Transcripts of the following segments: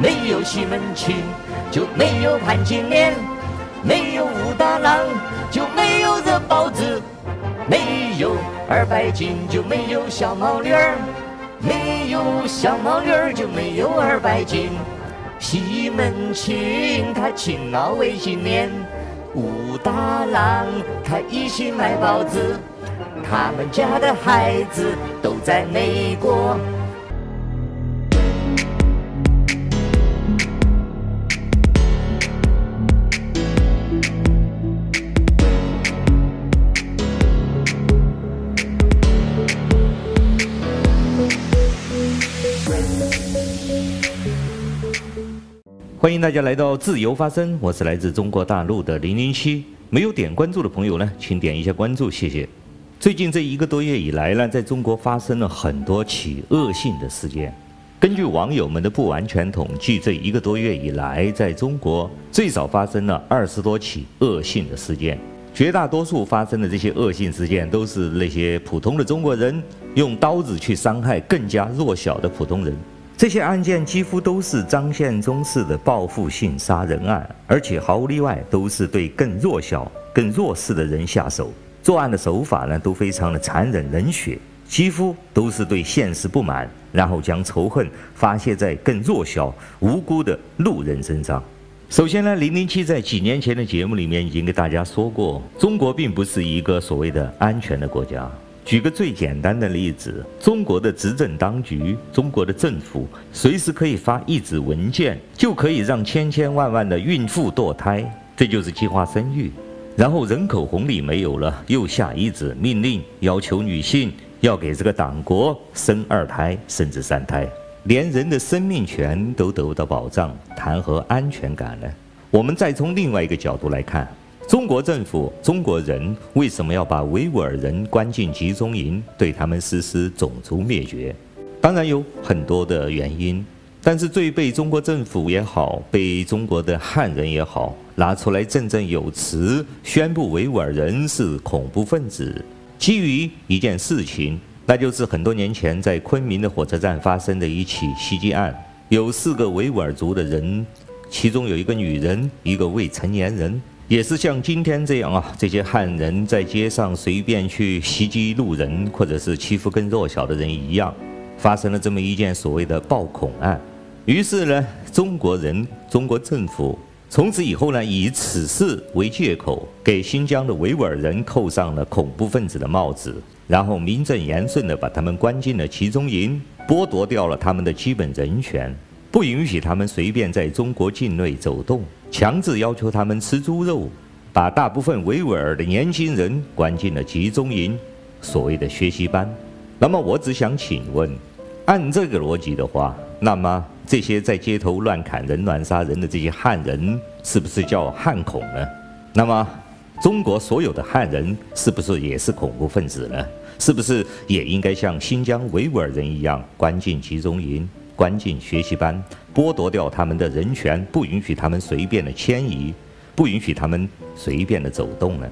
没有西门庆，就没有潘金莲；没有武大郎，就没有这包子；没有二百斤，就没有小毛驴儿；没有小毛驴儿，就没有二百斤。西门庆他勤劳为青年，武大郎他一心卖包子，他们家的孩子都在美国。大家来到自由发声，我是来自中国大陆的零零七。没有点关注的朋友呢，请点一下关注，谢谢。最近这一个多月以来呢，在中国发生了很多起恶性的事件。根据网友们的不完全统计，这一个多月以来，在中国最少发生了二十多起恶性的事件。绝大多数发生的这些恶性事件，都是那些普通的中国人用刀子去伤害更加弱小的普通人。这些案件几乎都是张献忠式的报复性杀人案，而且毫无例外都是对更弱小、更弱势的人下手。作案的手法呢，都非常的残忍冷血，几乎都是对现实不满，然后将仇恨发泄在更弱小、无辜的路人身上。首先呢，零零七在几年前的节目里面已经给大家说过，中国并不是一个所谓的安全的国家。举个最简单的例子，中国的执政当局，中国的政府，随时可以发一纸文件，就可以让千千万万的孕妇堕胎，这就是计划生育。然后人口红利没有了，又下一纸命令，要求女性要给这个党国生二胎甚至三胎，连人的生命权都得不到保障，谈何安全感呢？我们再从另外一个角度来看。中国政府、中国人为什么要把维吾尔人关进集中营，对他们实施种族灭绝？当然有很多的原因，但是最被中国政府也好，被中国的汉人也好拿出来振振有词，宣布维吾尔人是恐怖分子，基于一件事情，那就是很多年前在昆明的火车站发生的一起袭击案，有四个维吾尔族的人，其中有一个女人，一个未成年人。也是像今天这样啊，这些汉人在街上随便去袭击路人，或者是欺负更弱小的人一样，发生了这么一件所谓的暴恐案。于是呢，中国人、中国政府从此以后呢，以此事为借口，给新疆的维吾尔人扣上了恐怖分子的帽子，然后名正言顺地把他们关进了集中营，剥夺掉了他们的基本人权。不允许他们随便在中国境内走动，强制要求他们吃猪肉，把大部分维吾尔的年轻人关进了集中营，所谓的学习班。那么我只想请问，按这个逻辑的话，那么这些在街头乱砍人、乱杀人的这些汉人，是不是叫汉恐呢？那么中国所有的汉人是不是也是恐怖分子呢？是不是也应该像新疆维吾尔人一样关进集中营？关进学习班，剥夺掉他们的人权，不允许他们随便的迁移，不允许他们随便的走动呢？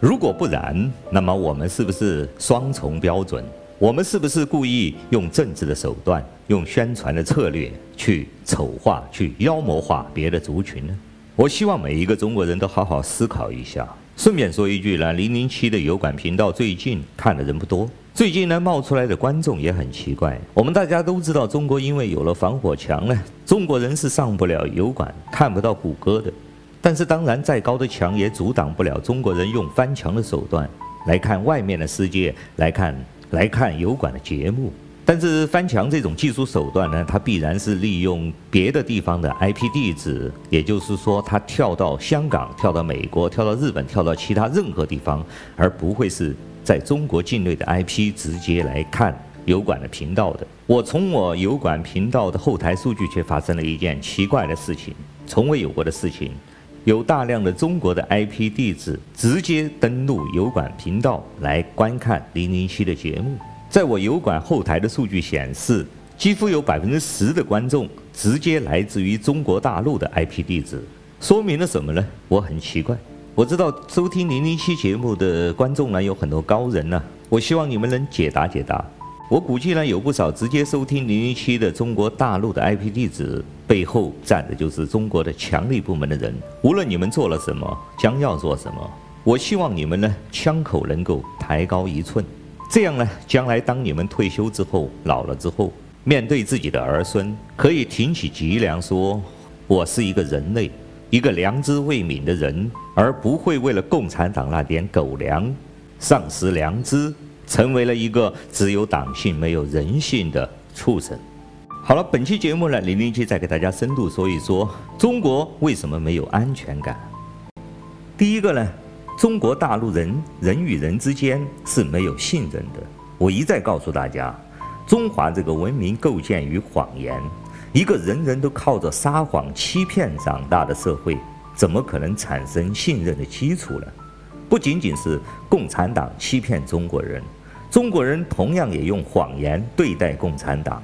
如果不然，那么我们是不是双重标准？我们是不是故意用政治的手段，用宣传的策略去丑化、去妖魔化别的族群呢？我希望每一个中国人都好好思考一下。顺便说一句呢，零零七的油管频道最近看的人不多。最近呢，冒出来的观众也很奇怪。我们大家都知道，中国因为有了防火墙呢，中国人是上不了油管，看不到谷歌的。但是当然，再高的墙也阻挡不了中国人用翻墙的手段来看外面的世界，来看来看油管的节目。但是翻墙这种技术手段呢，它必然是利用别的地方的 IP 地址，也就是说，它跳到香港、跳到美国、跳到日本、跳到其他任何地方，而不会是在中国境内的 IP 直接来看油管的频道的。我从我油管频道的后台数据却发生了一件奇怪的事情，从未有过的事情，有大量的中国的 IP 地址直接登录油管频道来观看零零七的节目。在我油管后台的数据显示，几乎有百分之十的观众直接来自于中国大陆的 IP 地址，说明了什么呢？我很奇怪。我知道收听零零七节目的观众呢有很多高人呢，我希望你们能解答解答。我估计呢，有不少直接收听零零七的中国大陆的 IP 地址背后站的就是中国的强力部门的人。无论你们做了什么，将要做什么，我希望你们呢，枪口能够抬高一寸。这样呢，将来当你们退休之后，老了之后，面对自己的儿孙，可以挺起脊梁说：“我是一个人类，一个良知未泯的人，而不会为了共产党那点狗粮，丧失良知。”成为了一个只有党性没有人性的畜生。好了，本期节目呢，零零七再给大家深度说一说中国为什么没有安全感。第一个呢，中国大陆人人与人之间是没有信任的。我一再告诉大家，中华这个文明构建于谎言，一个人人都靠着撒谎欺骗长大的社会，怎么可能产生信任的基础呢？不仅仅是共产党欺骗中国人，中国人同样也用谎言对待共产党。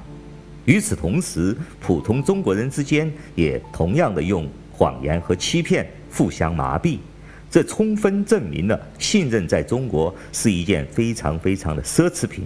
与此同时，普通中国人之间也同样的用谎言和欺骗互相麻痹。这充分证明了信任在中国是一件非常非常的奢侈品、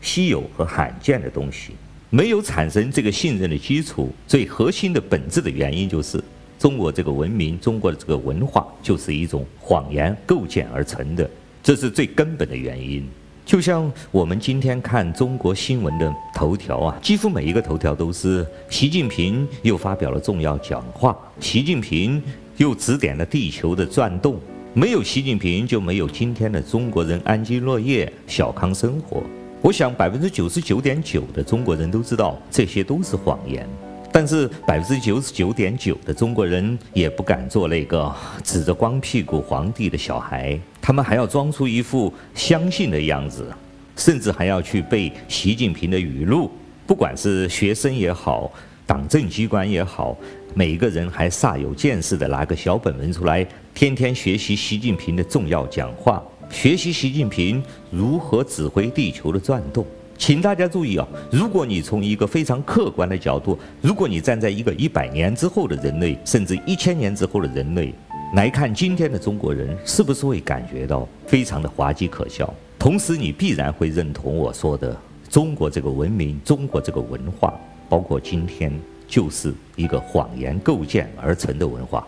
稀有和罕见的东西。没有产生这个信任的基础，最核心的本质的原因就是。中国这个文明，中国的这个文化，就是一种谎言构建而成的，这是最根本的原因。就像我们今天看中国新闻的头条啊，几乎每一个头条都是习近平又发表了重要讲话，习近平又指点了地球的转动。没有习近平，就没有今天的中国人安居乐业、小康生活。我想百分之九十九点九的中国人都知道，这些都是谎言。但是百分之九十九点九的中国人也不敢做那个指着光屁股皇帝的小孩，他们还要装出一副相信的样子，甚至还要去背习近平的语录。不管是学生也好，党政机关也好，每个人还煞有见识的拿个小本本出来，天天学习习近平的重要讲话，学习习近平如何指挥地球的转动。请大家注意啊！如果你从一个非常客观的角度，如果你站在一个一百年之后的人类，甚至一千年之后的人类来看今天的中国人，是不是会感觉到非常的滑稽可笑？同时，你必然会认同我说的，中国这个文明，中国这个文化，包括今天，就是一个谎言构建而成的文化。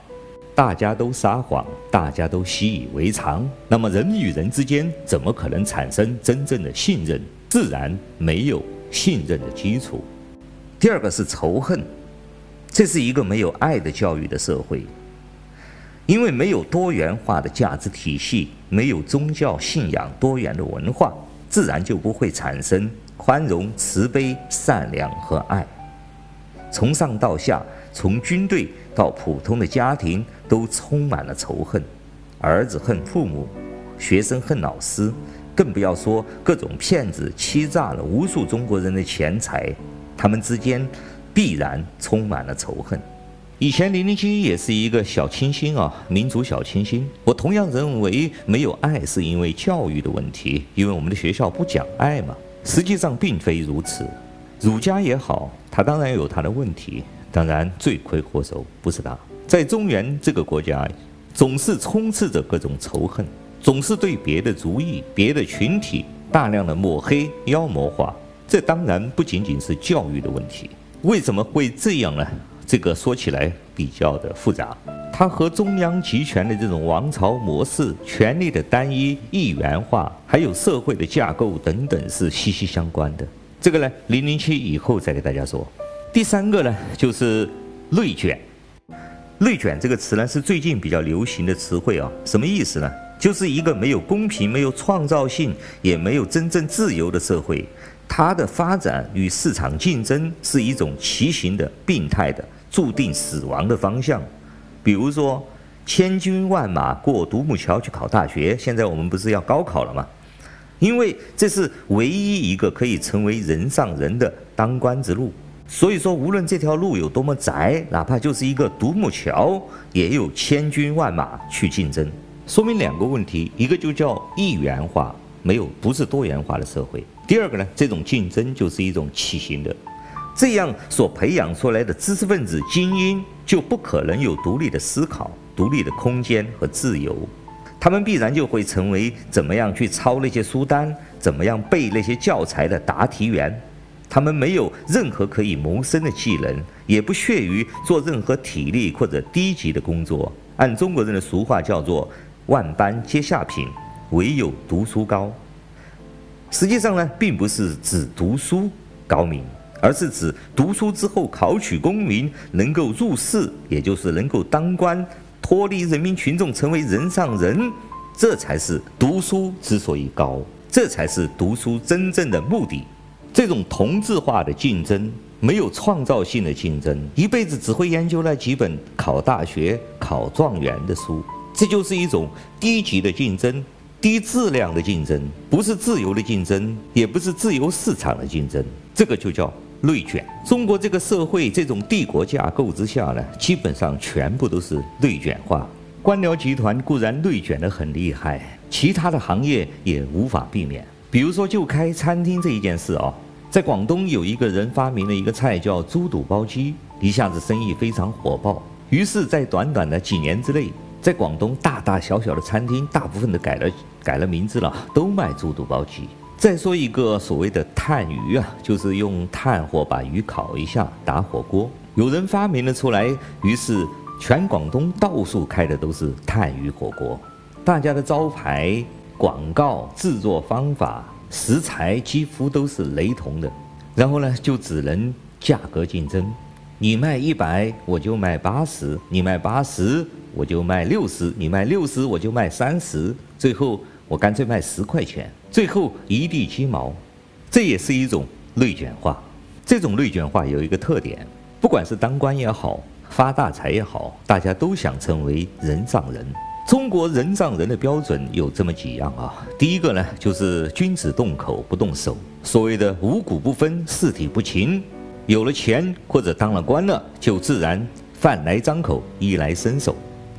大家都撒谎，大家都习以为常，那么人与人之间怎么可能产生真正的信任？自然没有信任的基础。第二个是仇恨，这是一个没有爱的教育的社会，因为没有多元化的价值体系，没有宗教信仰多元的文化，自然就不会产生宽容、慈悲、善良和爱。从上到下，从军队到普通的家庭，都充满了仇恨，儿子恨父母，学生恨老师。更不要说各种骗子欺诈了无数中国人的钱财，他们之间必然充满了仇恨。以前零零七也是一个小清新啊，民族小清新。我同样认为没有爱是因为教育的问题，因为我们的学校不讲爱嘛。实际上并非如此。儒家也好，他当然有他的问题，当然罪魁祸首不是他。在中原这个国家，总是充斥着各种仇恨。总是对别的族裔、别的群体大量的抹黑、妖魔化，这当然不仅仅是教育的问题。为什么会这样呢？这个说起来比较的复杂，它和中央集权的这种王朝模式、权力的单一、一元化，还有社会的架构等等是息息相关的。这个呢，零零七以后再给大家说。第三个呢，就是内卷。内卷这个词呢，是最近比较流行的词汇啊，什么意思呢？就是一个没有公平、没有创造性，也没有真正自由的社会，它的发展与市场竞争是一种畸形的、病态的、注定死亡的方向。比如说，千军万马过独木桥去考大学，现在我们不是要高考了吗？因为这是唯一一个可以成为人上人的当官之路。所以说，无论这条路有多么窄，哪怕就是一个独木桥，也有千军万马去竞争。说明两个问题，一个就叫一元化，没有不是多元化的社会。第二个呢，这种竞争就是一种畸形的，这样所培养出来的知识分子精英就不可能有独立的思考、独立的空间和自由，他们必然就会成为怎么样去抄那些书单，怎么样背那些教材的答题员。他们没有任何可以谋生的技能，也不屑于做任何体力或者低级的工作。按中国人的俗话叫做“万般皆下品，唯有读书高”。实际上呢，并不是指读书高明，而是指读书之后考取功名，能够入仕，也就是能够当官，脱离人民群众，成为人上人，这才是读书之所以高，这才是读书真正的目的。这种同质化的竞争，没有创造性的竞争，一辈子只会研究那几本考大学、考状元的书，这就是一种低级的竞争，低质量的竞争，不是自由的竞争，也不是自由市场的竞争，这个就叫内卷。中国这个社会这种帝国架构之下呢，基本上全部都是内卷化。官僚集团固然内卷得很厉害，其他的行业也无法避免。比如说，就开餐厅这一件事啊、哦。在广东有一个人发明了一个菜叫猪肚包鸡，一下子生意非常火爆。于是，在短短的几年之内，在广东大大小小的餐厅，大部分的改了改了名字了，都卖猪肚包鸡。再说一个所谓的炭鱼啊，就是用炭火把鱼烤一下，打火锅。有人发明了出来，于是全广东到处开的都是炭鱼火锅。大家的招牌、广告、制作方法。食材几乎都是雷同的，然后呢，就只能价格竞争。你卖一百，我就卖八十；你卖八十，我就卖六十；你卖六十，我就卖三十。最后我干脆卖十块钱，最后一地鸡毛。这也是一种内卷化。这种内卷化有一个特点，不管是当官也好，发大财也好，大家都想成为人上人。中国人上人的标准有这么几样啊，第一个呢，就是君子动口不动手，所谓的五谷不分，四体不勤。有了钱或者当了官了，就自然饭来张口，衣来伸手。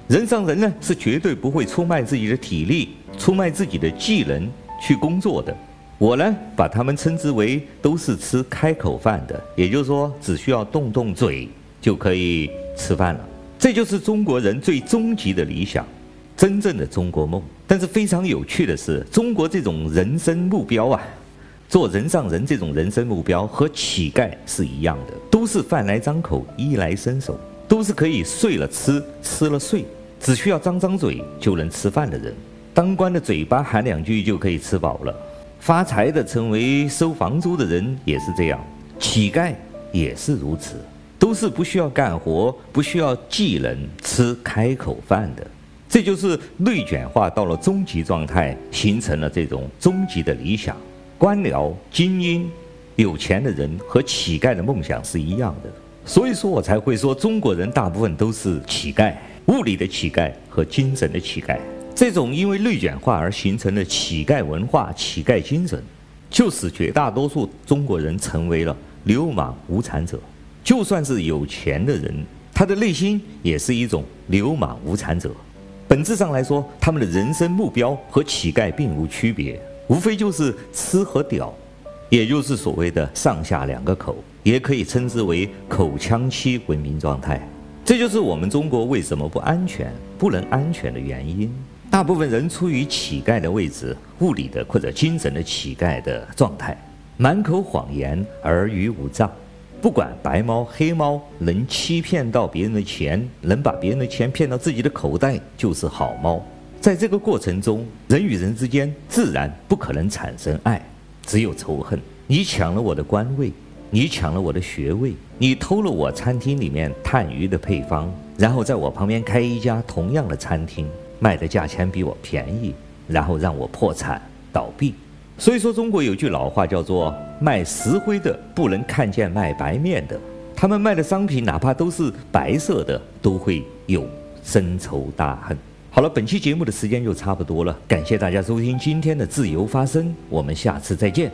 人上人呢，是绝对不会出卖自己的体力、出卖自己的技能去工作的。我呢，把他们称之为都是吃开口饭的，也就是说，只需要动动嘴就可以吃饭了。这就是中国人最终极的理想。真正的中国梦，但是非常有趣的是，中国这种人生目标啊，做人上人这种人生目标和乞丐是一样的，都是饭来张口，衣来伸手，都是可以睡了吃，吃了睡，只需要张张嘴就能吃饭的人。当官的嘴巴喊两句就可以吃饱了，发财的成为收房租的人也是这样，乞丐也是如此，都是不需要干活，不需要技能，吃开口饭的。这就是内卷化到了终极状态，形成了这种终极的理想。官僚、精英、有钱的人和乞丐的梦想是一样的，所以说我才会说中国人大部分都是乞丐，物理的乞丐和精神的乞丐。这种因为内卷化而形成的乞丐文化、乞丐精神，就使绝大多数中国人成为了流氓无产者。就算是有钱的人，他的内心也是一种流氓无产者。本质上来说，他们的人生目标和乞丐并无区别，无非就是吃和屌，也就是所谓的上下两个口，也可以称之为口腔期文明状态。这就是我们中国为什么不安全、不能安全的原因。大部分人处于乞丐的位置，物理的或者精神的乞丐的状态，满口谎言，尔虞我诈。不管白猫黑猫，能欺骗到别人的钱，能把别人的钱骗到自己的口袋，就是好猫。在这个过程中，人与人之间自然不可能产生爱，只有仇恨。你抢了我的官位，你抢了我的学位，你偷了我餐厅里面炭鱼的配方，然后在我旁边开一家同样的餐厅，卖的价钱比我便宜，然后让我破产倒闭。所以说，中国有句老话叫做“卖石灰的不能看见卖白面的”。他们卖的商品哪怕都是白色的，都会有深仇大恨。好了，本期节目的时间就差不多了，感谢大家收听今天的自由发声，我们下次再见。